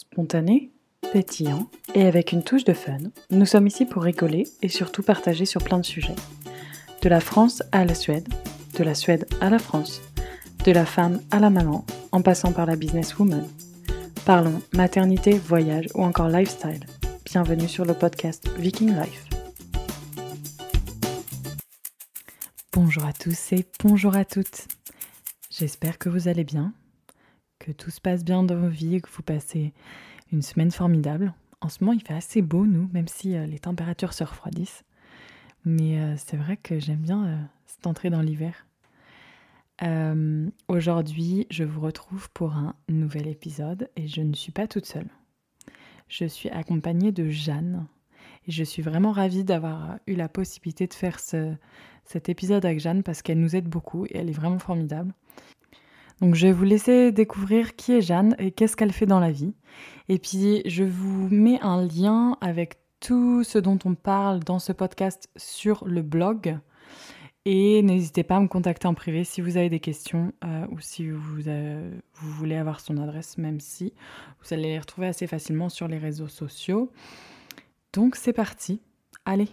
Spontané, pétillant et avec une touche de fun, nous sommes ici pour rigoler et surtout partager sur plein de sujets. De la France à la Suède, de la Suède à la France, de la femme à la maman, en passant par la businesswoman. Parlons maternité, voyage ou encore lifestyle. Bienvenue sur le podcast Viking Life. Bonjour à tous et bonjour à toutes. J'espère que vous allez bien, que tout se passe bien dans vos vies et que vous passez une semaine formidable. En ce moment, il fait assez beau, nous, même si euh, les températures se refroidissent. Mais euh, c'est vrai que j'aime bien euh, cette entrée dans l'hiver. Aujourd'hui, je vous retrouve pour un nouvel épisode et je ne suis pas toute seule. Je suis accompagnée de Jeanne et je suis vraiment ravie d'avoir eu la possibilité de faire ce, cet épisode avec Jeanne parce qu'elle nous aide beaucoup et elle est vraiment formidable. Donc je vais vous laisser découvrir qui est Jeanne et qu'est-ce qu'elle fait dans la vie. Et puis je vous mets un lien avec tout ce dont on parle dans ce podcast sur le blog. Et n'hésitez pas à me contacter en privé si vous avez des questions euh, ou si vous, euh, vous, voulez avoir son adresse, même si vous allez les retrouver assez facilement sur les réseaux sociaux. Donc c'est parti. Allez,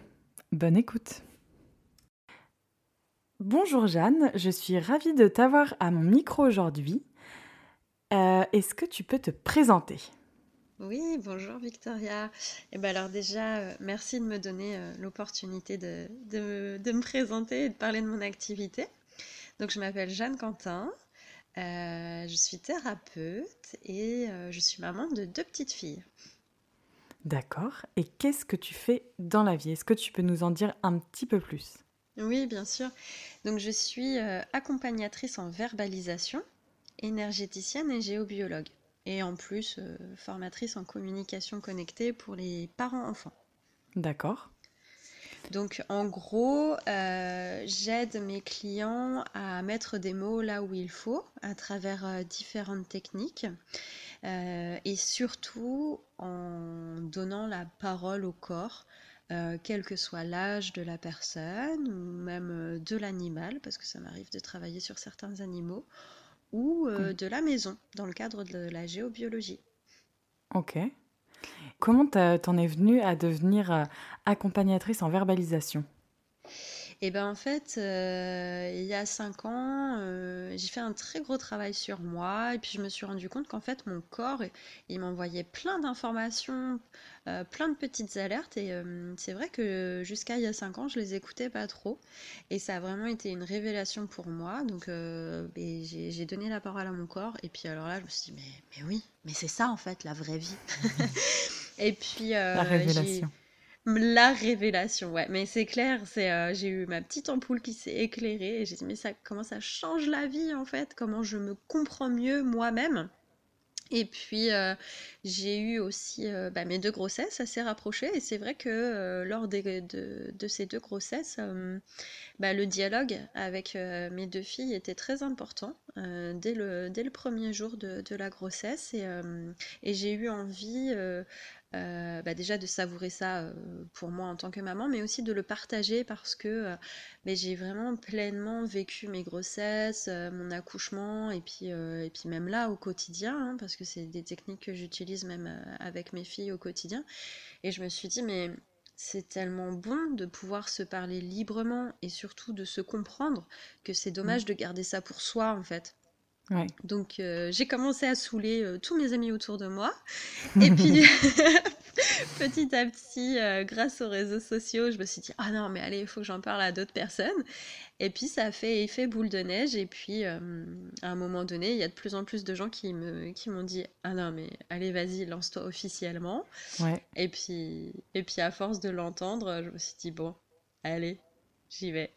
bonne écoute. Bonjour Jeanne, je suis ravie de t'avoir à mon micro aujourd'hui. Euh, est-ce que tu peux te présenter? Oui, bonjour Victoria. Et eh ben alors déjà, euh, merci de me donner euh, l'opportunité de, de, me présenter et de parler de mon activité. Donc je m'appelle Jeanne Quentin, je suis thérapeute et je suis maman de deux petites filles. D'accord. Et qu'est-ce que tu fais dans la vie? Est-ce que tu peux nous en dire un petit peu plus? Oui, bien sûr. Donc je suis euh, accompagnatrice en verbalisation, énergéticienne et géobiologue. Et en plus, euh, formatrice en communication connectée pour les parents-enfants. D'accord. Donc en gros, euh, j'aide mes clients à mettre des mots là où il faut à travers différentes techniques et surtout en donnant la parole au corps euh, quel que soit l'âge de la personne ou même euh, de l'animal, parce que ça m'arrive de travailler sur certains animaux, ou euh, de la maison, dans le cadre de la géobiologie. Ok. Comment t'en es venue à devenir accompagnatrice en verbalisation? Et ben en fait, euh, il y a cinq ans, euh, j'ai fait un très gros travail sur moi et puis je me suis rendu compte qu'en fait mon corps, il m'envoyait plein d'informations, euh, plein de petites alertes et c'est vrai que jusqu'à il y a cinq ans, je les écoutais pas trop et ça a vraiment été une révélation pour moi. Donc j'ai donné la parole à mon corps et puis alors là, je me suis dit mais, mais oui, mais c'est ça en fait la vraie vie. et puis la révélation. La révélation, ouais. Mais c'est clair, c'est euh, j'ai eu ma petite ampoule qui s'est éclairée et j'ai dit mais comment ça change la vie en fait, comment je me comprends mieux moi-même? Et puis euh, j'ai eu aussi euh, bah, mes deux grossesses assez rapprochées et c'est vrai que lors de, ces deux grossesses, bah, le dialogue avec mes deux filles était très important dès, le, dès le premier jour de, la grossesse et, et j'ai eu envie euh, bah déjà de savourer ça euh, pour moi en tant que maman, mais aussi de le partager parce que euh, j'ai vraiment pleinement vécu mes grossesses, mon accouchement, et puis, et puis même là au quotidien, hein, parce que c'est des techniques que j'utilise même avec mes filles au quotidien. Et je me suis dit, mais c'est tellement bon de pouvoir se parler librement et surtout de se comprendre que c'est dommage mmh. de garder ça pour soi en fait. Donc euh, j'ai commencé à saouler euh, tous mes amis autour de moi. Et puis petit à petit, euh, grâce aux réseaux sociaux, je me suis dit ah non mais allez, il faut que j'en parle à d'autres personnes. Et puis ça a fait effet boule de neige. Et puis à un moment donné, il y a de plus en plus de gens qui me qui m'ont dit ah non mais allez vas-y lance-toi officiellement. Et puis et puis à force de l'entendre, je me suis dit bon allez j'y vais.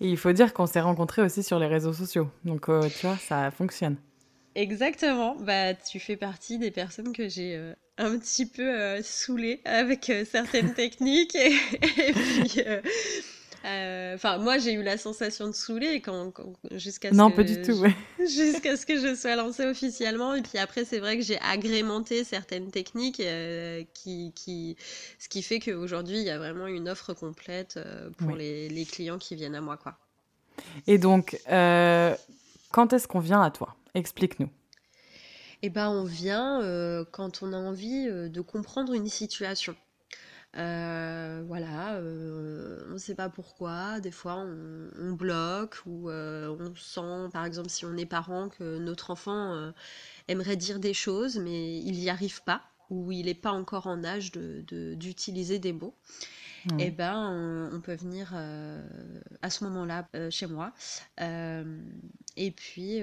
Et il faut dire qu'on s'est rencontrés aussi sur les réseaux sociaux. Donc, euh, tu vois, ça fonctionne. Exactement. Bah, tu fais partie des personnes que j'ai euh, un petit peu euh, saoulées avec certaines techniques. Et, et puis, euh, enfin, moi, j'ai eu la sensation de saouler quand, jusqu'à ce non, pas du tout, jusqu'à ce que je sois lancée officiellement. Et puis après, c'est vrai que j'ai agrémenté certaines techniques, euh, qui, qui, ce qui fait qu'aujourd'hui, il y a vraiment une offre complète euh, pour les, les, clients qui viennent à moi, quoi. Et donc, quand est-ce qu'on vient à toi? Explique-nous. Eh ben, on vient euh, quand on a envie euh, de comprendre une situation. Euh, voilà, on ne sait pas pourquoi. Des fois, on, bloque ou on sent, par exemple, si on est parent, que notre enfant aimerait dire des choses, mais il n'y arrive pas ou il n'est pas encore en âge de, de- d'utiliser des mots. Eh Ouais. ben, on, on peut venir euh, à ce moment-là euh, chez moi. Euh, et puis,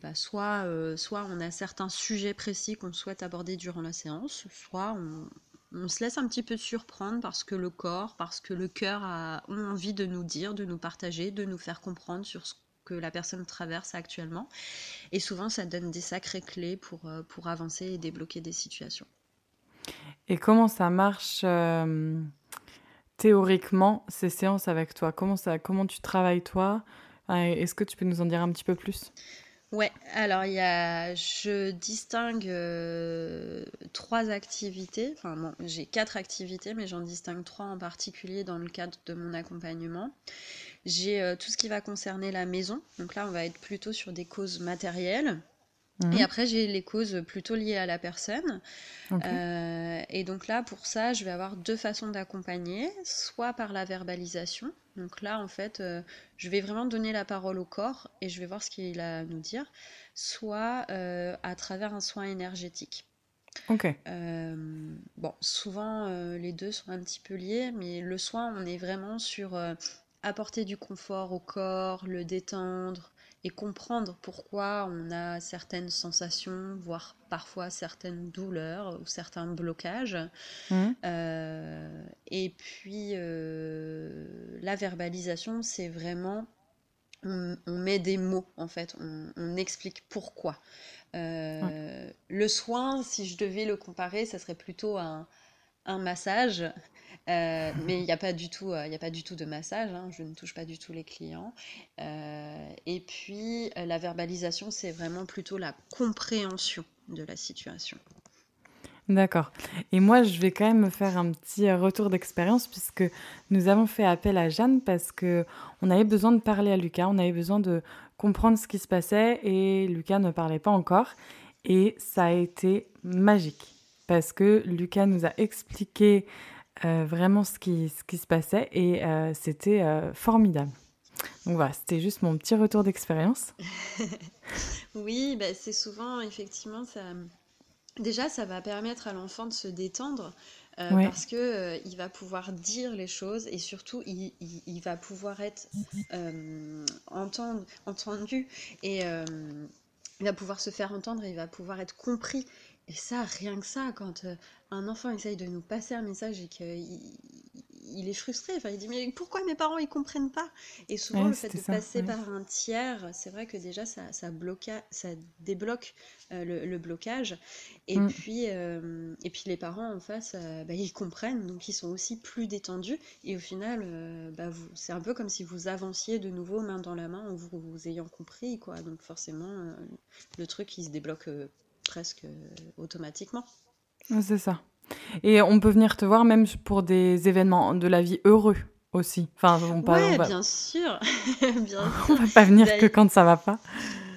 bah, soit, soit on a certains sujets précis qu'on souhaite aborder durant la séance, soit on, on se laisse un petit peu surprendre parce que le corps, parce que le cœur a ont envie de nous dire, de nous partager, de nous faire comprendre sur ce que la personne traverse actuellement. Et souvent, ça donne des sacrées clés pour, pour avancer et débloquer des situations. Et comment ça marche euh, théoriquement, ces séances avec toi? Comment ça, comment tu travailles toi? Est-ce que tu peux nous en dire un petit peu plus? Ouais, alors il y a, je distingue euh, trois activités. Enfin, j'ai quatre activités, mais j'en distingue trois en particulier dans le cadre de mon accompagnement. J'ai euh, tout ce qui va concerner la maison. Donc là, on va être plutôt sur des causes matérielles. Et Mhm. après, j'ai les causes plutôt liées à la personne. Euh, et donc là, pour ça, je vais avoir deux façons d'accompagner, soit par la verbalisation. Donc là, en fait, euh, je vais vraiment donner la parole au corps et je vais voir ce qu'il a à nous dire, soit euh, à travers un soin énergétique. Ok. Bon, souvent, les deux sont un petit peu liés, mais le soin, on est vraiment sur apporter du confort au corps, le détendre et comprendre pourquoi on a certaines sensations, voire parfois certaines douleurs ou certains blocages. Mhm. Euh, et puis, euh, la verbalisation, c'est vraiment, on, on met des mots, en fait, on, on explique pourquoi. Ouais. Euh, le soin, si je devais le comparer, ça serait plutôt un, un massage, euh, mais il n'y a pas du tout, euh, a pas du tout de massage, hein, je ne touche pas du tout les clients. Euh, et puis, euh, la verbalisation, c'est vraiment plutôt la compréhension de la situation. D'accord. Et moi, je vais quand même me faire un petit retour d'expérience puisque nous avons fait appel à Jeanne parce que on avait besoin de parler à Lucas, on avait besoin de comprendre ce qui se passait et Lucas ne parlait pas encore. Et ça a été magique parce que Lucas nous a expliqué euh, vraiment ce qui, ce qui se passait et euh, c'était euh, formidable. Donc voilà, c'était juste mon petit retour d'expérience. Oui, bah, c'est souvent, effectivement, ça. Déjà, ça va permettre à l'enfant de se détendre euh, Ouais, parce que euh, il va pouvoir dire les choses et surtout il, il- il va pouvoir être euh, entend- entendu et il va pouvoir se faire entendre et il va pouvoir être compris. Et ça, rien que ça, quand euh, un enfant essaye de nous passer un message et qu'il il est frustré, enfin il dit mais pourquoi mes parents ils comprennent pas? Et souvent ouais, le fait de ça. passer ouais. par un tiers, c'est vrai que déjà ça, ça bloqua, ça débloque euh, le, le blocage. Et Mm. puis, euh, et puis les parents en face, euh, bah, ils comprennent, donc ils sont aussi plus détendus. Et au final, bah, vous, c'est un peu comme si vous avanciez de nouveau main dans la main en vous, vous ayant compris, quoi. Donc forcément, le truc il se débloque presque euh, automatiquement. C'est ça. Et on peut venir te voir même pour des événements de la vie heureux aussi. Enfin, on, on Ouais, va, bien sûr, bien on va pas venir que D'ailleurs, quand ça va pas.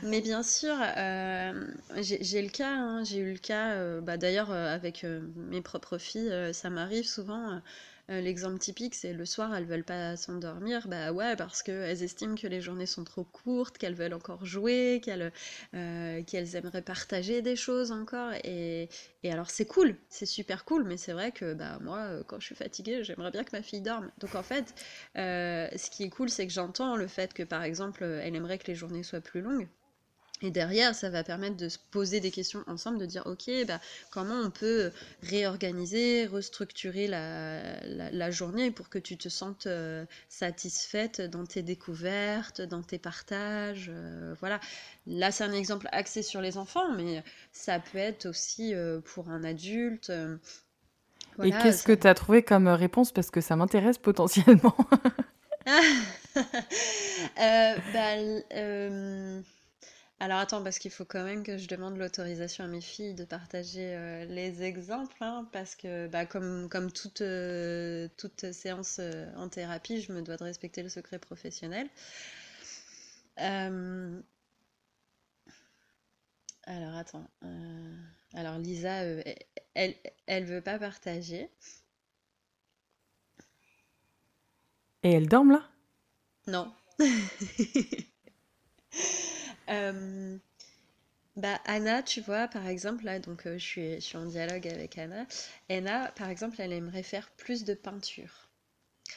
Mais bien sûr, euh, j'ai le cas, hein, j'ai eu le cas, euh, bah, d'ailleurs euh, avec mes propres filles, ça m'arrive souvent. Euh, l'exemple typique, c'est le soir, elles veulent pas s'endormir, bah ouais, parce qu'elles estiment que les journées sont trop courtes, qu'elles veulent encore jouer, qu'elles euh, qu'elles aimeraient partager des choses encore. Et, et alors c'est cool, c'est super cool, mais c'est vrai que bah moi, euh, quand je suis fatiguée, j'aimerais bien que ma fille dorme. Donc en fait, ce qui est cool, c'est que j'entends le fait que par exemple, elle aimerait que les journées soient plus longues. Et derrière, ça va permettre de se poser des questions ensemble, de dire, OK, bah, comment on peut réorganiser, restructurer la, la, la journée pour que tu te sentes euh, satisfaite dans tes découvertes, dans tes partages. euh, voilà. Là, c'est un exemple axé sur les enfants, mais ça peut être aussi euh, pour un adulte. Et qu'est-ce ça... que tu as trouvé comme réponse? Parce que ça m'intéresse potentiellement. bah, Alors attends, parce qu'il faut quand même que je demande l'autorisation à mes filles de partager euh, les exemples, hein, parce que bah, comme, comme toute, euh, toute séance euh, en thérapie, je me dois de respecter le secret professionnel. Alors attends. Alors Lisa, elle, elle veut pas partager. Et elles dorment là? Non. Euh, bah Anna, tu vois, par exemple, là, donc euh, je suis, je suis en dialogue avec Anna. Anna, par exemple, elle aimerait faire plus de peinture.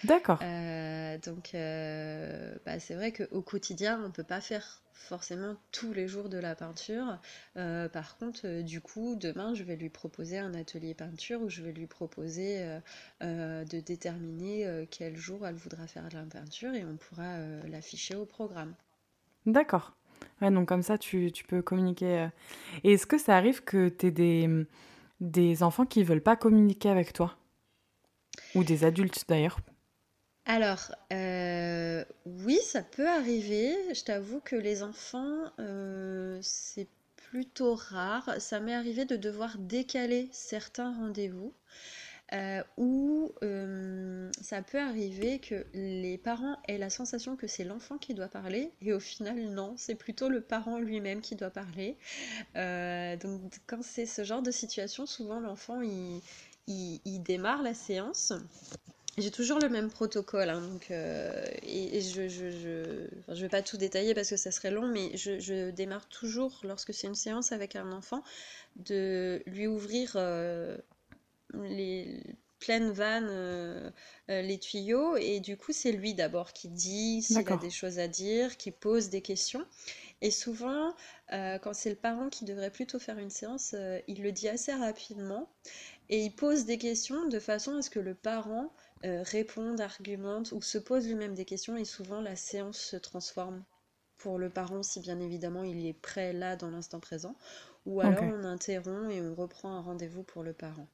D'accord. Euh, donc, euh, bah, c'est vrai qu'au quotidien, on peut pas faire forcément tous les jours de la peinture. Euh, par contre, du coup, demain, je vais lui proposer un atelier peinture où je vais lui proposer de déterminer quel jour elle voudra faire de la peinture et on pourra l'afficher au programme. D'accord. Ouais, donc comme ça, tu, peux communiquer. euh. Et est-ce que ça arrive que tu aies des, des enfants qui veulent pas communiquer avec toi? Ou des adultes d'ailleurs? Alors, euh, oui, ça peut arriver. Je t'avoue que les enfants, euh, c'est plutôt rare. Ça m'est arrivé de devoir décaler certains rendez-vous. Euh, ou euh, ça peut arriver que les parents aient la sensation que c'est l'enfant qui doit parler, et au final, non, c'est plutôt le parent lui-même qui doit parler. Euh, donc, quand c'est ce genre de situation, souvent l'enfant, il, démarre la séance. J'ai toujours le même protocole, hein, donc, et, je, je, je, je vais pas tout détailler parce que ça serait long, mais je, je démarre toujours, lorsque c'est une séance avec un enfant, de lui ouvrir les pleines vannes, euh, euh, les tuyaux, et du coup c'est lui d'abord qui dit s'il a des choses à dire, qui pose des questions. Et souvent, euh, quand c'est le parent qui devrait plutôt faire une séance, euh, il le dit assez rapidement. Et il pose des questions de façon à ce que le parent euh, réponde, argumente ou se pose lui-même des questions. Et souvent la séance se transforme. Pour le parent si bien évidemment il est prêt là dans l'instant présent. Ou alors on interrompt et on reprend un rendez-vous pour le parent.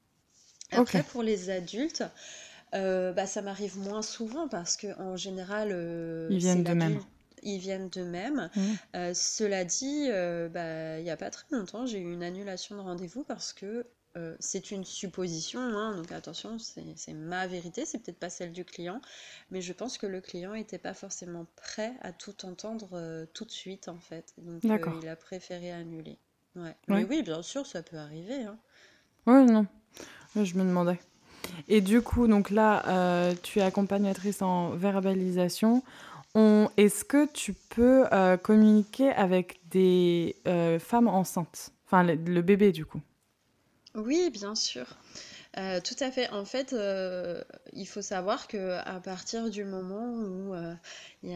Après pour les adultes, euh, bah, ça m'arrive moins souvent parce que en général euh, Ils viennent d'eux-mêmes. l'adulte, ils viennent d'eux-mêmes. Mhm. Euh, cela dit, bah, il n'y a pas très longtemps, j'ai eu une annulation de rendez-vous parce que euh, c'est une supposition, hein, donc attention, c'est ma vérité, c'est peut-être pas celle du client, mais je pense que le client n'était pas forcément prêt à tout entendre euh, tout de suite en fait, donc euh, il a préféré annuler. Ouais. Mais Ouais. oui, bien sûr, ça peut arriver, hein. Ouais, non. Je me demandais. Et du coup, donc là, euh, tu es accompagnatrice en verbalisation. On... Est-ce que tu peux euh, communiquer avec des euh, femmes enceintes? Enfin, le, bébé, du coup. Oui, bien sûr. Tout à fait. En fait, il faut savoir que à partir du moment où euh, il y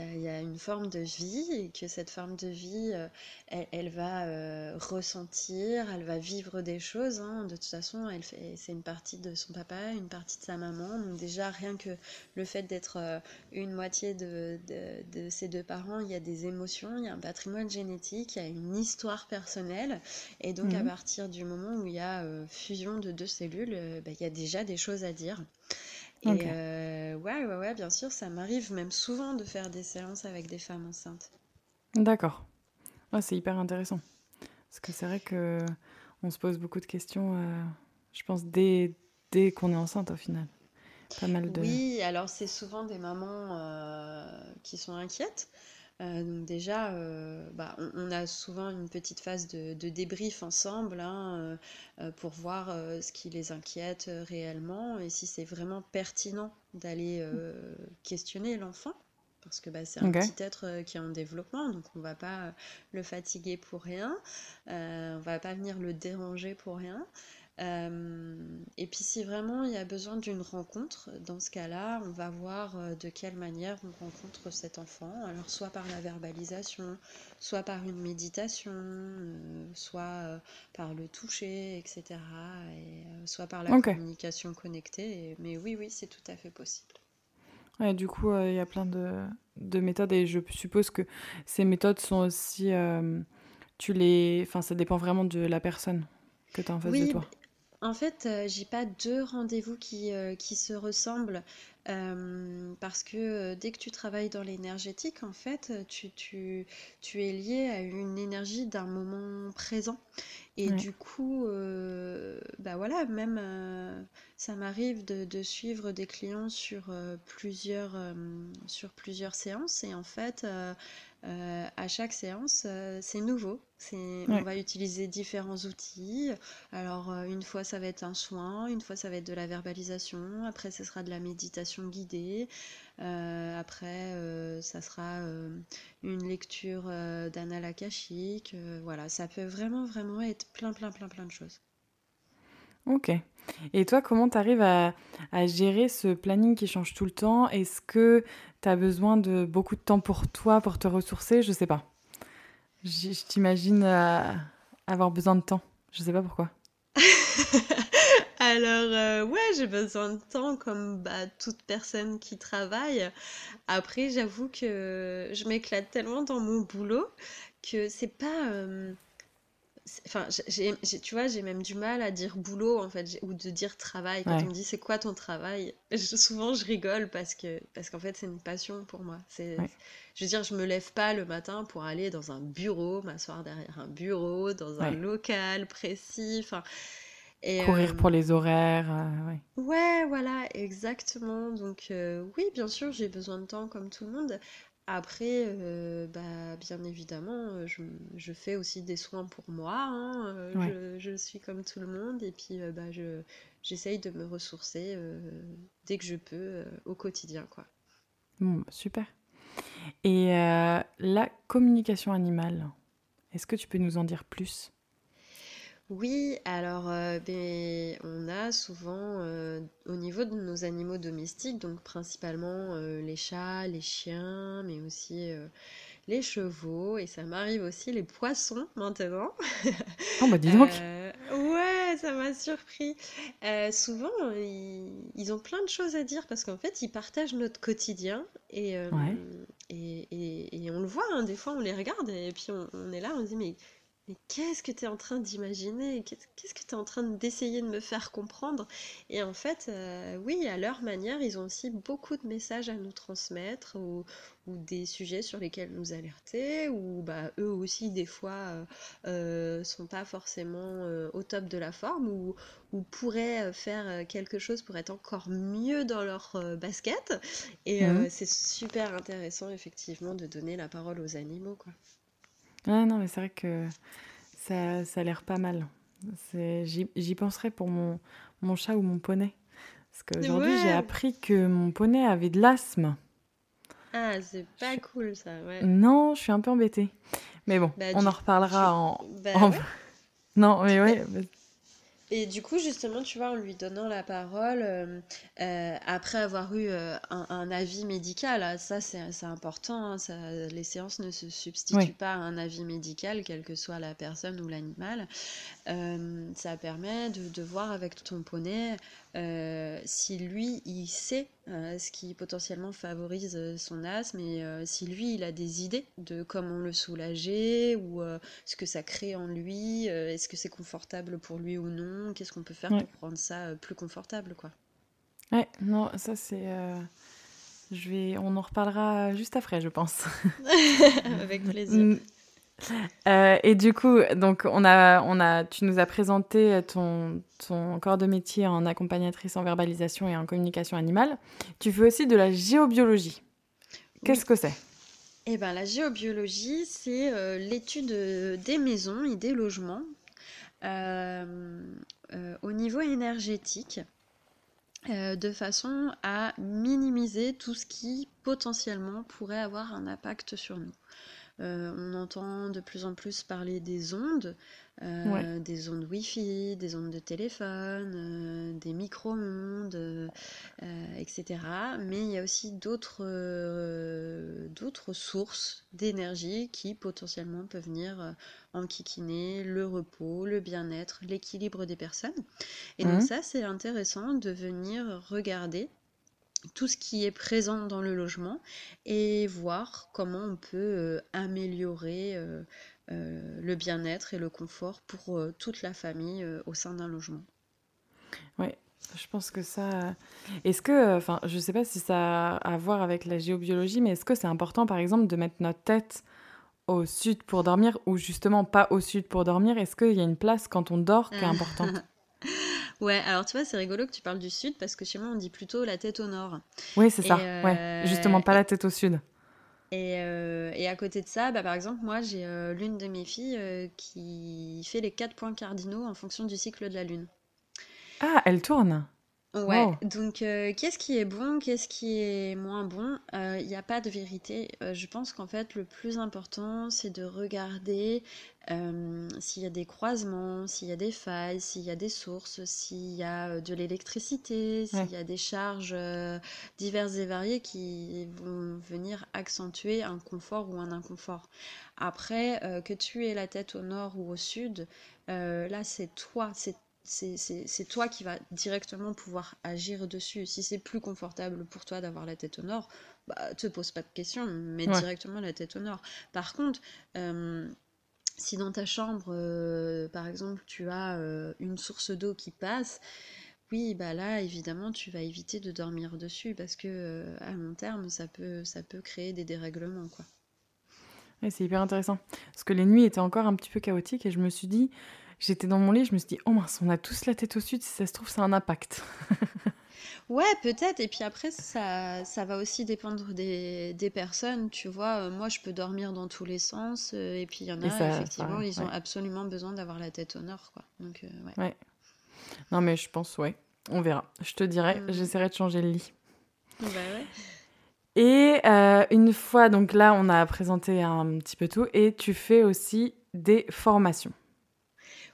a, y y une forme de vie et que cette forme de vie, euh, elle, elle va euh, ressentir, elle va vivre des choses. hein. De toute façon, elle fait, c'est une partie de son papa, une partie de sa maman. Donc déjà, rien que le fait d'être une moitié de, de, de ses deux parents, il y a des émotions, il y a un patrimoine génétique, il y a une histoire personnelle. Et donc, à Mhm. partir du moment où il y a fusion de deux cellules, bah, il y a déjà des choses à dire. Et euh, ouais, ouais, ouais, bien sûr, ça m'arrive même souvent de faire des séances avec des femmes enceintes. D'accord. Ouais, c'est hyper intéressant. Parce que c'est vrai que on se pose beaucoup de questions, euh, je pense, dès, dès qu'on est enceinte, au final. Pas mal de... Oui, alors c'est souvent des mamans euh, qui sont inquiètes. Euh, donc déjà, euh, bah, on, on a souvent une petite phase de, de débrief ensemble hein, euh, pour voir ce qui les inquiète réellement et si c'est vraiment pertinent d'aller questionner l'enfant. Parce que bah, c'est un petit être qui est en développement, donc on va pas le fatiguer pour rien, on va pas venir le déranger pour rien. Euh, et puis si vraiment il y a besoin d'une rencontre, dans ce cas-là, on va voir euh, de quelle manière on rencontre cet enfant. Alors soit par la verbalisation, soit par une méditation, euh, soit par le toucher, etc. Et soit par la communication connectée. Mais oui, oui, c'est tout à fait possible. Ouais, du coup, euh, il y a plein de, de méthodes et je suppose que ces méthodes sont aussi... euh, tu les... Enfin, ça dépend vraiment de la personne que tu as en face de toi. En fait, euh, j'ai pas deux rendez-vous qui, euh, qui se ressemblent euh, parce que dès que tu travailles dans l'énergétique, en fait, tu, tu, tu es lié à une énergie d'un moment présent. Et Ouais. du coup, euh, bah voilà, même euh, ça m'arrive de, de suivre des clients sur plusieurs, sur plusieurs séances. Et en fait, euh, à chaque séance, euh, c'est nouveau. On va utiliser différents outils. Alors, euh, une fois, ça va être un soin, une fois, ça va être de la verbalisation, après, ce sera de la méditation guidée, après, ça sera une lecture d'Anna Lakashik. voilà, ça peut vraiment, vraiment être plein, plein, plein, plein de choses. Ok. Et toi, comment tu arrives à, gérer ce planning qui change tout le temps? Est-ce que tu as besoin de beaucoup de temps pour toi, pour te ressourcer Je sais pas. Je, t'imagine euh, avoir besoin de temps. Je sais pas pourquoi. Alors, euh, ouais, j'ai besoin de temps comme bah, toute personne qui travaille. Après, j'avoue que je m'éclate tellement dans mon boulot que c'est pas. Euh, Enfin, tu vois, j'ai même du mal à dire boulot, en fait, ou de dire travail. Quand on me dit c'est quoi ton travail, souvent je rigole parce que parce qu'en fait, c'est une passion pour moi. C'est, Je veux dire, je me lève pas le matin pour aller dans un bureau, m'asseoir derrière un bureau, dans un local précis. Enfin, et, Courir pour euh, les horaires. Euh, ouais. voilà, exactement. Donc, euh, oui, bien sûr, j'ai besoin de temps comme tout le monde. Après, euh, bah, bien évidemment, euh, je, fais aussi des soins pour moi. Hein, euh, je, suis comme tout le monde et puis bah, je, j'essaye de me ressourcer dès que je peux au quotidien. Quoi. Bah, super. Et la communication animale, est-ce que tu peux nous en dire plus? Oui, alors euh, ben, on a souvent euh, au niveau de nos animaux domestiques, donc principalement euh, les chats, les chiens, mais aussi les chevaux, et ça m'arrive aussi les poissons maintenant. Oh bah dis donc Ouais, ça m'a surpris. souvent, ils, ont plein de choses à dire parce qu'en fait, ils partagent notre quotidien et, et, on le voit, hein, des fois on les regarde et puis on, on est là, on se dit mais mais qu'est-ce que tu es en train d'imaginer? Qu'est-ce que tu es en train d'essayer de me faire comprendre? Et en fait, euh, oui, à leur manière, ils ont aussi beaucoup de messages à nous transmettre ou, des sujets sur lesquels nous alerter, ou bah, eux aussi, des fois, euh, euh sont pas forcément euh, au top de la forme ou, ou pourraient faire quelque chose pour être encore mieux dans leur basket. Et mmh. c'est super intéressant, effectivement, de donner la parole aux animaux. quoi. Ah non, mais c'est vrai que ça, ça a l'air pas mal. J'y penserai pour mon, mon chat ou mon poney. Parce qu'aujourd'hui, j'ai appris que mon poney avait de l'asthme. Ah, c'est pas cool ça, ouais. Non, je suis un peu embêtée. Mais bon, bah, on en reparlera en. Bah, non, mais ouais. Et du coup, justement, tu vois, en lui donnant la parole, euh, euh, après avoir eu euh, un, avis médical, ah, ça c'est important, hein, ça, les séances ne se substituent pas à un avis médical, quelle que soit la personne ou l'animal. ça permet de, de, voir avec ton poney euh, si lui, il sait euh, ce qui potentiellement favorise euh, son asthme et si lui, il a des idées de comment le soulager ou ce que ça crée en lui, est-ce que c'est confortable pour lui ou non, qu'est-ce qu'on peut faire pour rendre ça plus confortable, quoi. Ouais, non, ça c'est... Je vais... On en reparlera juste après, je pense. Avec plaisir. Euh, et du coup, donc on a, on a, tu nous as présenté ton, ton corps de métier en accompagnatrice en verbalisation et en communication animale. Tu fais aussi de la géobiologie. Qu'est-ce que c'est? Eh ben, la géobiologie, c'est euh, l'étude des maisons et des logements euh, au niveau énergétique. de façon à minimiser tout ce qui potentiellement pourrait avoir un impact sur nous. Euh, on entend de plus en plus parler des ondes, euh, des ondes Wi-Fi, des ondes de téléphone, euh, des micro-ondes, etc. Mais il y a aussi d'autres sources d'énergie qui potentiellement peuvent venir enquiquiner le repos, le bien-être, l'équilibre des personnes. Et donc mmh. ça, c'est intéressant de venir regarder tout ce qui est présent dans le logement et voir comment on peut euh, améliorer euh, euh, le bien-être et le confort pour toute la famille au sein d'un logement. Oui, je pense que ça. Est-ce que, enfin, je ne sais pas si ça a à voir avec la géobiologie, mais est-ce que c'est important, par exemple, de mettre notre tête au sud pour dormir ou justement pas au sud pour dormir? Est-ce qu'il y a une place quand on dort qui est importante? Ouais, alors tu vois, c'est rigolo que tu parles du sud parce que chez moi, on dit plutôt la tête au nord. Oui, c'est ça. Ouais, justement, pas la tête au sud. Et, euh, et à côté de ça, bah, par exemple, moi, j'ai euh, l'une de mes filles euh, qui fait les quatre points cardinaux en fonction du cycle de la Lune. Ah, elle tourne. Ouais, Wow. donc euh, qu'est-ce qui est bon, qu'est-ce qui est moins bon? Il n'y a pas de vérité. Euh, je pense qu'en fait, le plus important, c'est de regarder euh, s'il y a des croisements, s'il y a des failles, s'il y a des sources, s'il y a euh, de l'électricité, Ouais. s'il y a des charges euh, diverses et variées qui vont venir accentuer un confort ou un inconfort. Après, euh, que tu aies la tête au nord ou au sud, euh, là, c'est toi, c'est c'est toi qui vas directement pouvoir agir dessus. Si c'est plus confortable pour toi d'avoir la tête au nord, bah, te pose pas de questions, mets Ouais. directement la tête au nord. Par contre, euh, si dans ta chambre, euh, par exemple, tu as euh, une source d'eau qui passe, oui, bah là, évidemment, tu vas éviter de dormir dessus parce que à long terme, ça peut, ça peut créer des dérèglements, quoi. Ouais, c'est hyper intéressant. Parce que les nuits étaient encore un petit peu chaotiques et je me suis dit, j'étais dans mon lit, je me suis dit, oh mince, on a tous la tête au sud, si ça se trouve, ça a un impact. Ouais, peut-être. Et puis après, ça, ça va aussi dépendre des, des personnes. Tu vois, Euh, moi, je peux dormir dans tous les sens. euh, et puis, il y en a, ça, effectivement, ça, ils ont absolument besoin d'avoir la tête au nord, quoi. Donc, euh, ouais. Ouais. Non, mais je pense, ouais. On verra. Je te dirai, Mm. j'essaierai de changer le lit. Bah ouais. Et une fois, donc là, on a présenté un petit peu tout, et tu fais aussi des formations.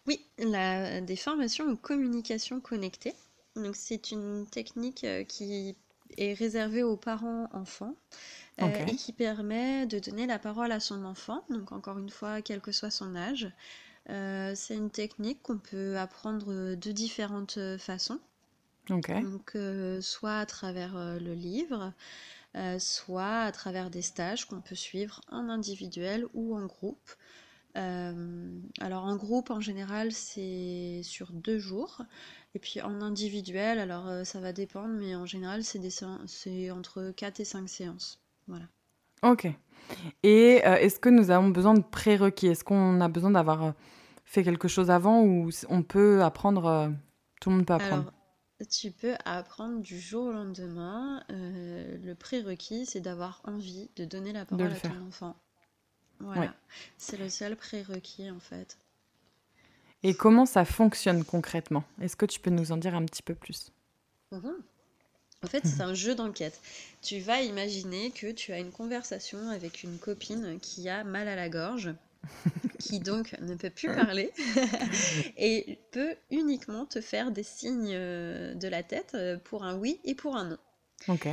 Oui, la, des formations en communication connectée. Donc, c'est une technique euh, qui est réservée aux parents enfants euh, et qui permet de donner la parole à son enfant. Donc, encore une fois, quel que soit son âge. Euh, c'est une technique qu'on peut apprendre de différentes façons. Donc, euh, soit à travers euh, le livre, soit à travers des stages qu'on peut suivre en individuel ou en groupe. Euh, alors en groupe, en général, c'est sur deux jours. Et puis en individuel, alors euh, ça va dépendre, mais en général, c'est entre 4 et 5 séances. Voilà. Ok. Et euh, est-ce que nous avons besoin de prérequis? Est-ce qu'on a besoin d'avoir fait quelque chose avant ou on peut apprendre Tout le monde peut apprendre? Alors, tu peux apprendre du jour au lendemain. Le prérequis, c'est d'avoir envie de donner la parole le à ton enfant. Voilà. Ouais. C'est le seul prérequis en fait. Et comment ça fonctionne concrètement? Est-ce que tu peux nous en dire un petit peu plus? Mhm. En fait, c'est un jeu d'enquête. Tu vas imaginer que tu as une conversation avec une copine qui a mal à la gorge, qui donc ne peut plus parler et peut uniquement te faire des signes euh, de la tête euh, pour un oui et pour un non. Ok.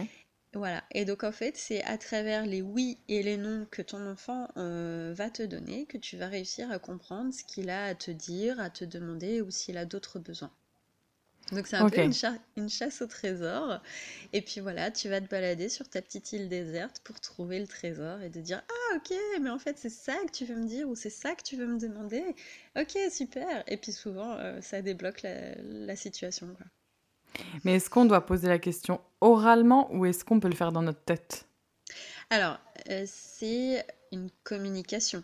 Voilà, et donc en fait, c'est à travers les oui et les non que ton enfant euh, va te donner que tu vas réussir à comprendre ce qu'il a à te dire, à te demander ou s'il a d'autres besoins. Donc c'est un Ok. peu une, cha- une chasse au trésor. Et puis voilà, tu vas te balader sur ta petite île déserte pour trouver le trésor et de dire Ah ok, mais en fait c'est ça que tu veux me dire ou c'est ça que tu veux me demander. Ok, super. Et puis souvent, euh, ça débloque la, la situation, quoi. Mais est-ce qu'on doit poser la question oralement ou est-ce qu'on peut le faire dans notre tête? Alors, euh, c'est une communication.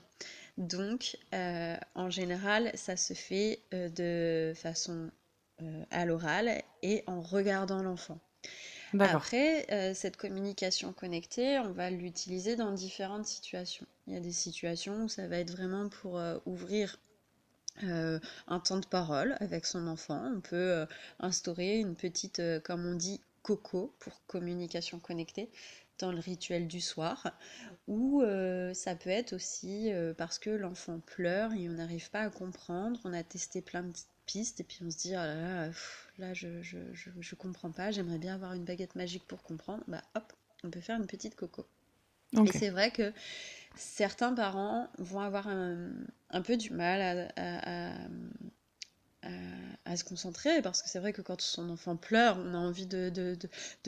Donc, euh, en général, ça se fait euh, de façon à l'oral et en regardant l'enfant. Après, euh, cette communication connectée, on va l'utiliser dans différentes situations. Il y a des situations où ça va être vraiment pour euh, ouvrir euh, un temps de parole avec son enfant. On peut euh, instaurer une petite, euh, comme on dit, coco pour communication connectée dans le rituel du soir. Ou ça peut être aussi parce que l'enfant pleure et on n'arrive pas à comprendre. On a testé plein de pistes et puis on se dit, oh là là, pff, là je, je, je, je comprends pas, j'aimerais bien avoir une baguette magique pour comprendre. Bah hop, on peut faire une petite coco. Ok. Et c'est vrai que certains parents vont avoir un, peu du mal à, se concentrer parce que c'est vrai que quand son enfant pleure, on a envie de,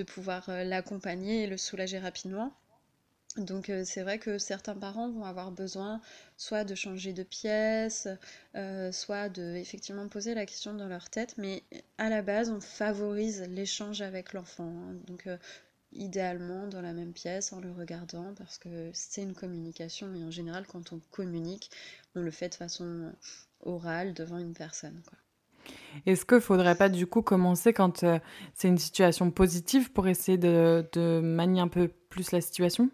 pouvoir euh, l'accompagner et le soulager rapidement. Donc euh, c'est vrai que certains parents vont avoir besoin soit de changer de pièce, euh, soit de effectivement poser la question dans leur tête, mais à la base on favorise l'échange avec l'enfant. hein. Idéalement dans la même pièce en le regardant parce que c'est une communication et en général quand on communique, on le fait de façon orale devant une personne. Quoi. Est-ce qu'il faudrait pas du coup commencer quand euh, c'est une situation positive pour essayer de, de manier un peu plus la situation?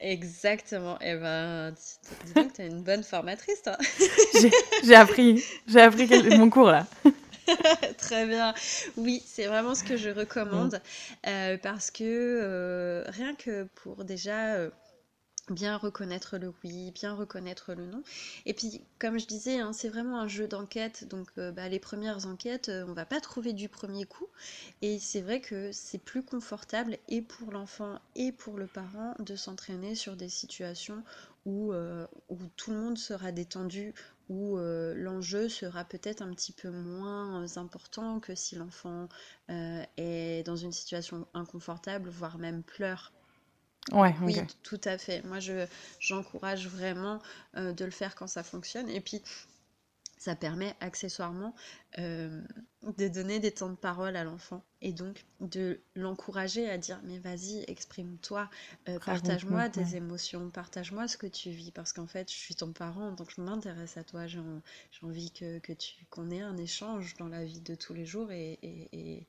Exactement. Eh ben, dis donc, tu es une bonne formatrice, toi. j'ai appris, j'ai appris mon cours là. Très bien. Oui, c'est vraiment ce que je recommande euh, parce que euh, rien que pour déjà euh, bien reconnaître le oui, bien reconnaître le non. Et puis, comme je disais, hein, c'est vraiment un jeu d'enquête. Donc, bah, les premières enquêtes, on va pas trouver du premier coup. Et c'est vrai que c'est plus confortable et pour l'enfant et pour le parent de s'entraîner sur des situations où tout le monde sera détendu, où euh, l'enjeu sera peut-être un petit peu moins euh, important que si l'enfant euh, est dans une situation inconfortable, voire même pleure. Ouais, oui, tout à fait. Moi, je, j'encourage vraiment de le faire quand ça fonctionne. Et puis, ça permet accessoirement euh, de donner des temps de parole à l'enfant et donc de l'encourager à dire mais vas-y exprime-toi euh, partage-moi tes émotions partage-moi ce que tu vis parce qu'en fait je suis ton parent donc je m'intéresse à toi j'ai envie que, que tu qu'on ait un échange dans la vie de tous les jours et, et,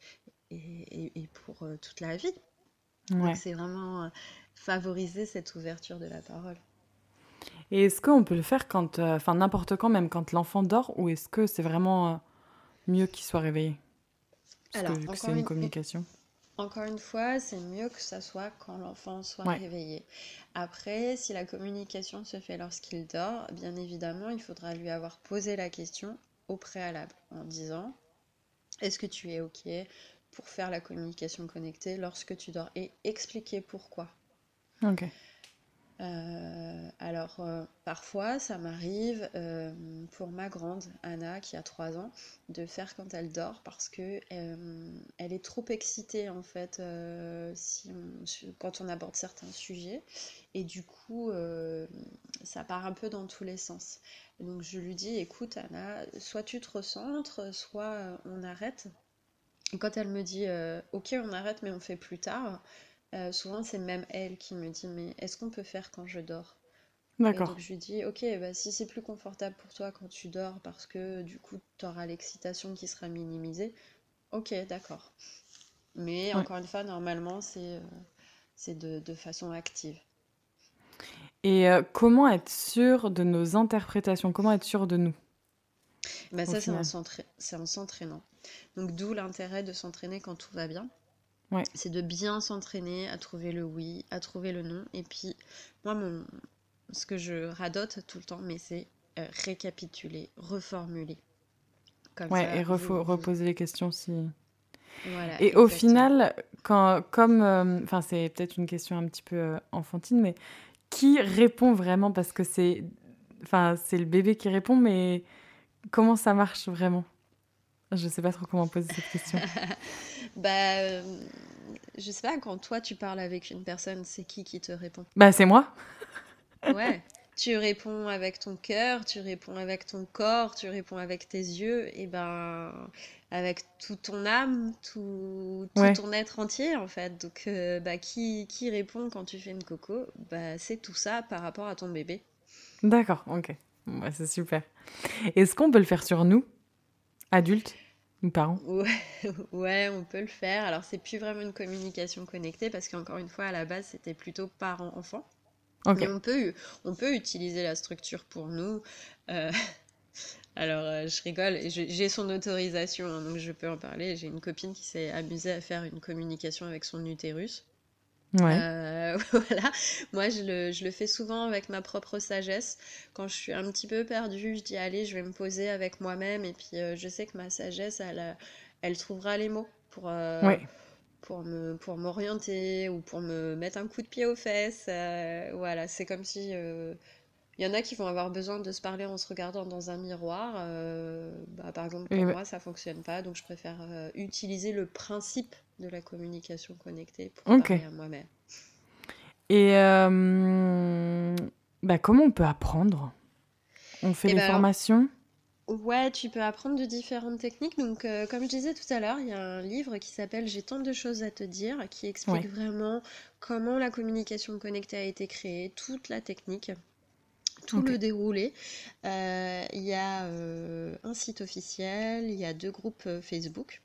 et, et pour euh, toute la vie. Donc c'est vraiment favoriser cette ouverture de la parole et est-ce qu'on peut le faire quand, euh, enfin n'importe quand, même quand l'enfant dort, ou est-ce que c'est vraiment euh, mieux qu'il soit réveillé? Parce Alors, que, c'est une, communication. Encore une fois, c'est mieux que ça soit quand l'enfant soit réveillé. Après, si la communication se fait lorsqu'il dort, bien évidemment, il faudra lui avoir posé la question au préalable en disant est-ce que tu es OK pour faire la communication connectée lorsque tu dors? Et expliquer pourquoi. Ok. Euh, alors, euh, parfois, ça m'arrive euh, pour ma grande, Anna, qui a 3 ans, de faire quand elle dort parce que elle est trop excitée, en fait, si quand on aborde certains sujets. Et du coup, ça part un peu dans tous les sens. Donc, je lui dis, écoute, Anna, soit tu te recentres, soit on arrête. Et quand elle me dit, ok, on arrête, mais on fait plus tard, euh, souvent, c'est même elle qui me dit Mais est-ce qu'on peut faire quand je dors? D'accord. Donc je lui dis Ok, bah, si c'est plus confortable pour toi quand tu dors parce que du coup, tu auras l'excitation qui sera minimisée, ok, d'accord. Mais encore une fois, normalement, c'est euh, de, de, façon active. Et euh, comment être sûr de nos interprétations? Comment être sûr de nous? Bah, Ça, c'est en s'entraînant. Donc d'où l'intérêt de s'entraîner quand tout va bien. C'est de bien s'entraîner à trouver le oui, à trouver le non. Et puis, moi, mon, ce que je radote tout le temps, mais c'est euh, récapituler, reformuler. Comme ouais, et reposer les questions si. Voilà, et au final, quand, comme. Euh, enfin, c'est peut-être une question un petit peu euh, enfantine, mais qui répond vraiment? Parce que c'est. Enfin, c'est le bébé qui répond, mais comment ça marche vraiment? Je sais pas trop comment poser cette question. bah, euh, je sais pas, quand toi tu parles avec une personne, c'est qui qui te répond? Bah, c'est moi. ouais. Tu réponds avec ton cœur, tu réponds avec ton corps, tu réponds avec tes yeux, et ben avec toute ton âme, tout, ton être entier en fait. Donc, euh, bah, qui, qui répond quand tu fais une coco? Bah, c'est tout ça par rapport à ton bébé. D'accord, ok. Bah, c'est super. Est-ce qu'on peut le faire sur nous Adultes? Ou parents ouais, on peut le faire. Alors, c'est plus vraiment une communication connectée parce qu'encore une fois, à la base, c'était plutôt parents-enfants. Mais on peut, on peut utiliser la structure pour nous. Euh, alors, euh, je rigole, j'ai son autorisation, hein, donc je peux en parler. J'ai une copine qui s'est amusée à faire une communication avec son utérus. Ouais. Euh, voilà. Moi, je le, je le, fais souvent avec ma propre sagesse. Quand je suis un petit peu perdue, je dis allez, je vais me poser avec moi-même. Et puis, euh, je sais que ma sagesse, elle, elle trouvera les mots pour, euh, pour, me, pour m'orienter ou pour me mettre un coup de pied aux fesses. voilà, c'est comme si. Il y en a qui vont avoir besoin de se parler en se regardant dans un miroir. Bah, par exemple, pour moi, ça fonctionne pas. Donc, je préfère utiliser le principe de la communication connectée pour parler à moi-même. Et euh, bah, comment on peut apprendre? On fait eh des ben, formations? Ouais, tu peux apprendre de différentes techniques. Donc, euh, comme je disais tout à l'heure, il y a un livre qui s'appelle J'ai tant de choses à te dire, qui explique vraiment comment la communication connectée a été créée, toute la technique, tout le déroulé. Euh, il y a un site officiel, il y a deux groupes Facebook.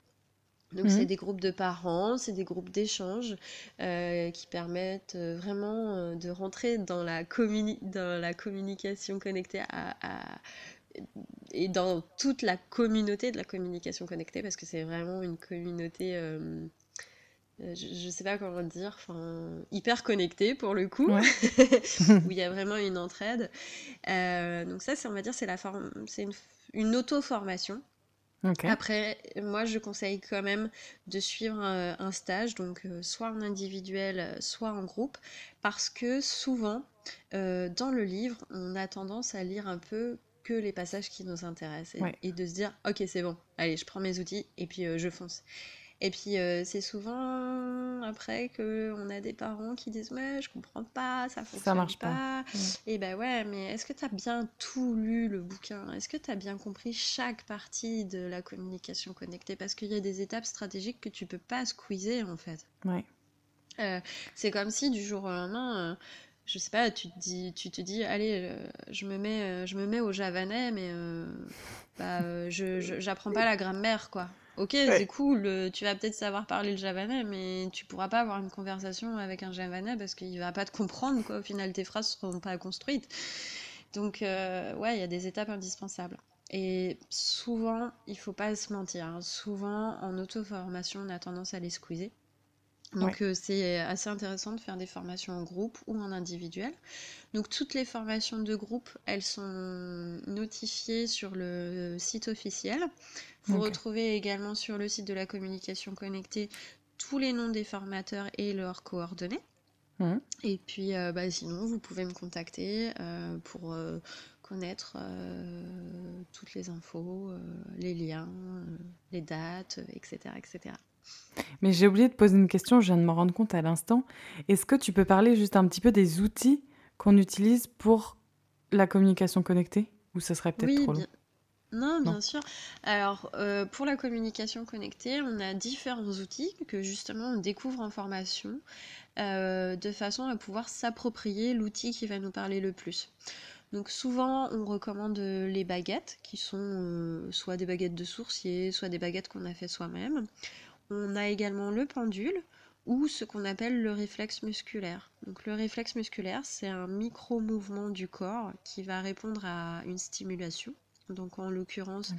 Donc, c'est mhm. des groupes de parents, c'est des groupes d'échange euh, qui permettent euh, vraiment euh, de rentrer dans la, dans la communication connectée et dans toute la communauté de la communication connectée, parce que c'est vraiment une communauté, je ne sais pas comment dire, hyper connectée pour le coup, où il y a vraiment une entraide. donc ça, on va dire, c'est une, une auto-formation après, moi, je conseille quand même de suivre euh, un, stage, donc euh, soit en individuel, euh, soit en groupe, parce que souvent, dans le livre, on a tendance à lire un peu que les passages qui nous intéressent et, et de se dire, ok, c'est bon, allez, je prends mes outils et puis je fonce. Et puis euh, c'est souvent après que on a des parents qui disent ouais je comprends pas, ça fonctionne ça marche pas. Mm. Et ben ouais mais est-ce que tu as bien tout lu le bouquin? Est-ce que tu as bien compris chaque partie de la communication connectée? Parce qu'il y a des étapes stratégiques que tu peux pas squeezer en fait. Ouais. Euh, c'est comme si du jour au lendemain euh, je sais pas, tu te dis, tu te dis, allez, je me mets, je me mets au javanais, mais bah, je, j'apprends pas la grammaire, quoi. Ok, c'est cool, tu vas peut-être savoir parler le javanais, mais tu pourras pas avoir une conversation avec un javanais parce qu'il va pas te comprendre, quoi. Au final, tes phrases seront pas construites. Donc, euh, ouais, il y a des étapes indispensables. Et souvent, il faut pas se mentir, hein. souvent en auto-formation, on a tendance à les squeezer. Donc euh, c'est assez intéressant de faire des formations en groupe ou en individuel. Donc toutes les formations de groupe, elles sont notifiées sur le site officiel. Vous retrouvez également sur le site de la communication connectée tous les noms des formateurs et leurs coordonnées. Mmh. Et puis euh, bah, sinon, vous pouvez me contacter euh, pour connaître toutes les infos, les liens, les dates, etc. etc. Mais j'ai oublié de poser une question, je viens de me rendre compte à l'instant. Est-ce que tu peux parler juste un petit peu des outils qu'on utilise pour la communication connectée? Ou ça serait peut-être trop long? Non, bien sûr. Alors, euh, pour la communication connectée, on a différents outils que justement on découvre en formation euh, de façon à pouvoir s'approprier l'outil qui va nous parler le plus. Donc souvent, on recommande les baguettes, qui sont euh, soit des baguettes de sourcier, soit des baguettes qu'on a fait soi-même. On a également le pendule ou ce qu'on appelle le réflexe musculaire. Donc le réflexe musculaire, c'est un micro-mouvement du corps qui va répondre à une stimulation. Donc en l'occurrence,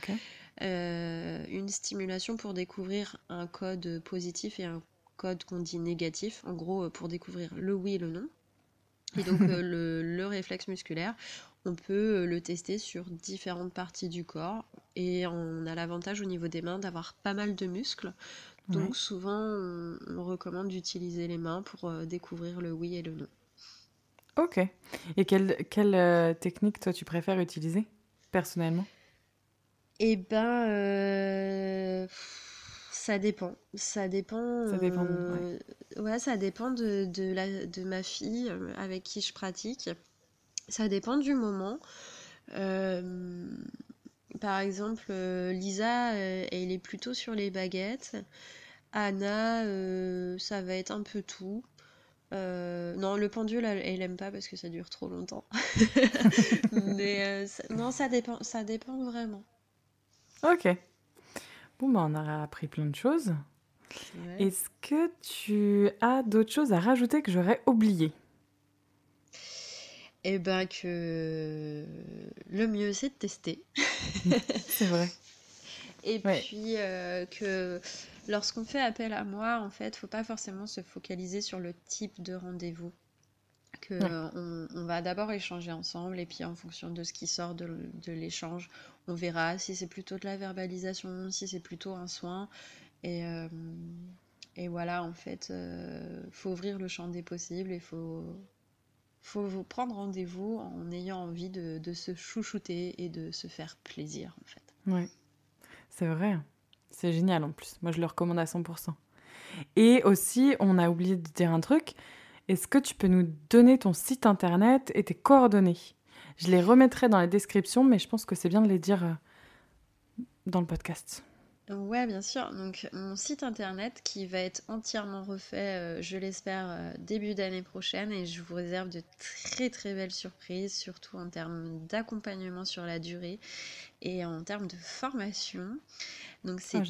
euh, une stimulation pour découvrir un code positif et un code qu'on dit négatif, en gros pour découvrir le oui et le non. Et donc euh, le, réflexe musculaire, on peut euh, le tester sur différentes parties du corps et on a l'avantage au niveau des mains d'avoir pas mal de muscles. Donc souvent, on, recommande d'utiliser les mains pour euh, découvrir le oui et le non. Ok. Et quelle, quelle euh, technique, toi, tu préfères utiliser, personnellement? Eh ben, euh, ça dépend. Ça dépend. Ça dépend. Ouais. ça dépend de, de, la, de ma fille avec qui je pratique. Ça dépend du moment. Par exemple, euh, Lisa, euh, elle est plutôt sur les baguettes. Anna, euh, ça va être un peu tout. non, le pendule, elle, elle, aime pas parce que ça dure trop longtemps. Mais non, ça dépend, ça dépend vraiment. Ok. Bon, bah, on a appris plein de choses. Est-ce que tu as d'autres choses à rajouter que j'aurais oublié eh ben que le mieux c'est de tester. c'est vrai. Et puis euh, que lorsqu'on fait appel à moi, en fait, faut pas forcément se focaliser sur le type de rendez-vous. Que on, va d'abord échanger ensemble et puis en fonction de ce qui sort de, l'échange, on verra si c'est plutôt de la verbalisation, si c'est plutôt un soin. Et, euh, et voilà, en fait, euh, faut ouvrir le champ des possibles et faut faut vous prendre rendez-vous en ayant envie de, se chouchouter et de se faire plaisir, en fait. Oui, c'est vrai. C'est génial en plus. Moi, je le recommande à 100%. Et aussi, on a oublié de dire un truc. Est-ce que tu peux nous donner ton site internet et tes coordonnées? Je les remettrai dans la description, mais je pense que c'est bien de les dire euh, dans le podcast. Ouais, bien sûr. Donc, mon site internet qui va être entièrement refait, euh, je l'espère, euh, début d'année prochaine. Et je vous réserve de très très belles surprises, surtout en termes d'accompagnement sur la durée et en termes de formation. Donc, c'est ah,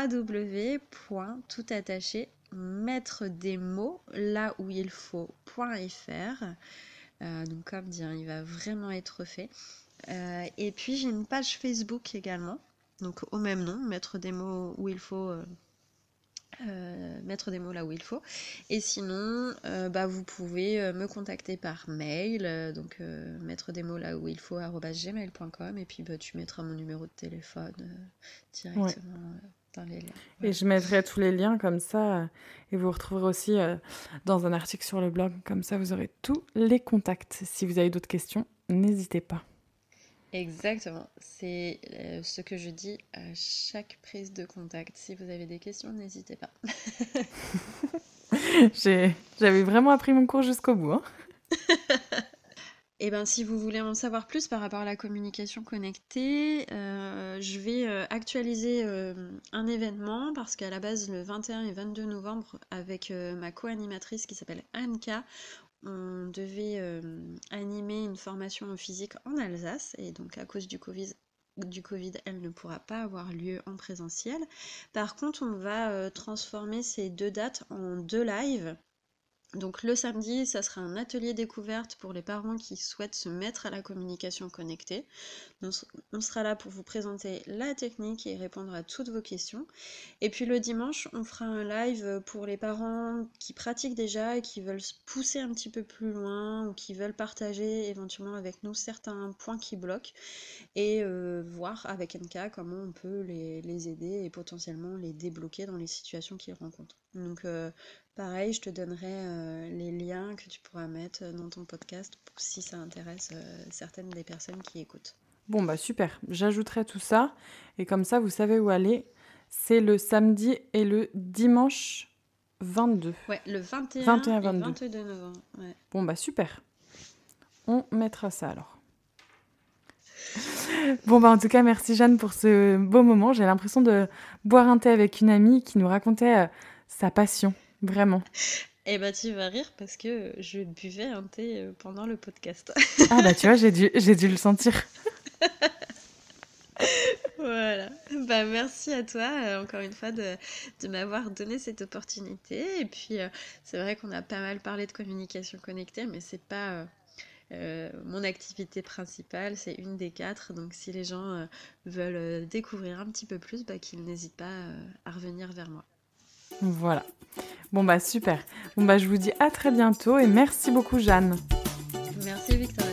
www.toutattaché mettre des mots là où il faut.fr. Euh, donc comme dit, hein, il va vraiment être fait. Et puis j'ai une page Facebook également, donc au même nom, mettre des mots où il faut. Euh, mettre des mots là où il faut. Et sinon, bah, vous pouvez me contacter par mail, donc mettre des mots là où il faut, gmail.com, et puis bah, tu mettras mon numéro de téléphone directement dans les liens. Et je mettrai tous les liens comme ça, et vous retrouverez aussi dans un article sur le blog, comme ça vous aurez tous les contacts. Si vous avez d'autres questions, n'hésitez pas. Exactement. C'est euh, ce que je dis à chaque prise de contact. Si vous avez des questions, n'hésitez pas. J'avais vraiment appris mon cours jusqu'au bout. Hein. Et eh ben, si vous voulez en savoir plus par rapport à la communication connectée, euh, je vais euh, actualiser un événement parce qu'à la base, le 21 et 22 novembre, avec ma co-animatrice qui s'appelle Anka, on devait euh, animer une formation en physique en Alsace et donc à cause du Covid, elle ne pourra pas avoir lieu en présentiel. Par contre, on va euh, transformer ces deux dates en deux lives donc le samedi, ça sera un atelier découverte pour les parents qui souhaitent se mettre à la communication connectée. on sera là pour vous présenter la technique et répondre à toutes vos questions. Et puis le dimanche, on fera un live pour les parents qui pratiquent déjà et qui veulent se pousser un petit peu plus loin ou qui veulent partager éventuellement avec nous certains points qui bloquent et euh, voir avec NK comment on peut les, aider et potentiellement les débloquer dans les situations qu'ils rencontrent. Donc euh, Pareil, je te donnerai euh, les liens que tu pourras mettre dans ton podcast pour si ça intéresse euh, certaines des personnes qui écoutent. Bon, bah super, j'ajouterai tout ça et comme ça vous savez où aller. C'est le samedi et le dimanche 22. Ouais, le 21, 21 22. et 22 novembre. Bon, bah super. On mettra ça alors. Bon, bah en tout cas, merci Jeanne pour ce beau moment. J'ai l'impression de boire un thé avec une amie qui nous racontait euh, sa passion Vraiment. Eh bah tu vas rire parce que je buvais un thé euh, pendant le podcast. ah bah tu vois, j'ai dû, j'ai dû le sentir. voilà. Bah merci à toi euh, encore une fois de, de m'avoir donné cette opportunité. Et puis euh, c'est vrai qu'on a pas mal parlé de communication connectée, mais c'est pas mon activité principale, c'est une des quatre. Donc si les gens veulent découvrir un petit peu plus, bah, qu'ils n'hésitent pas à revenir vers moi. Voilà. Bon bah super. Bon bah je vous dis à très bientôt et merci beaucoup Jeanne. Merci Victoria.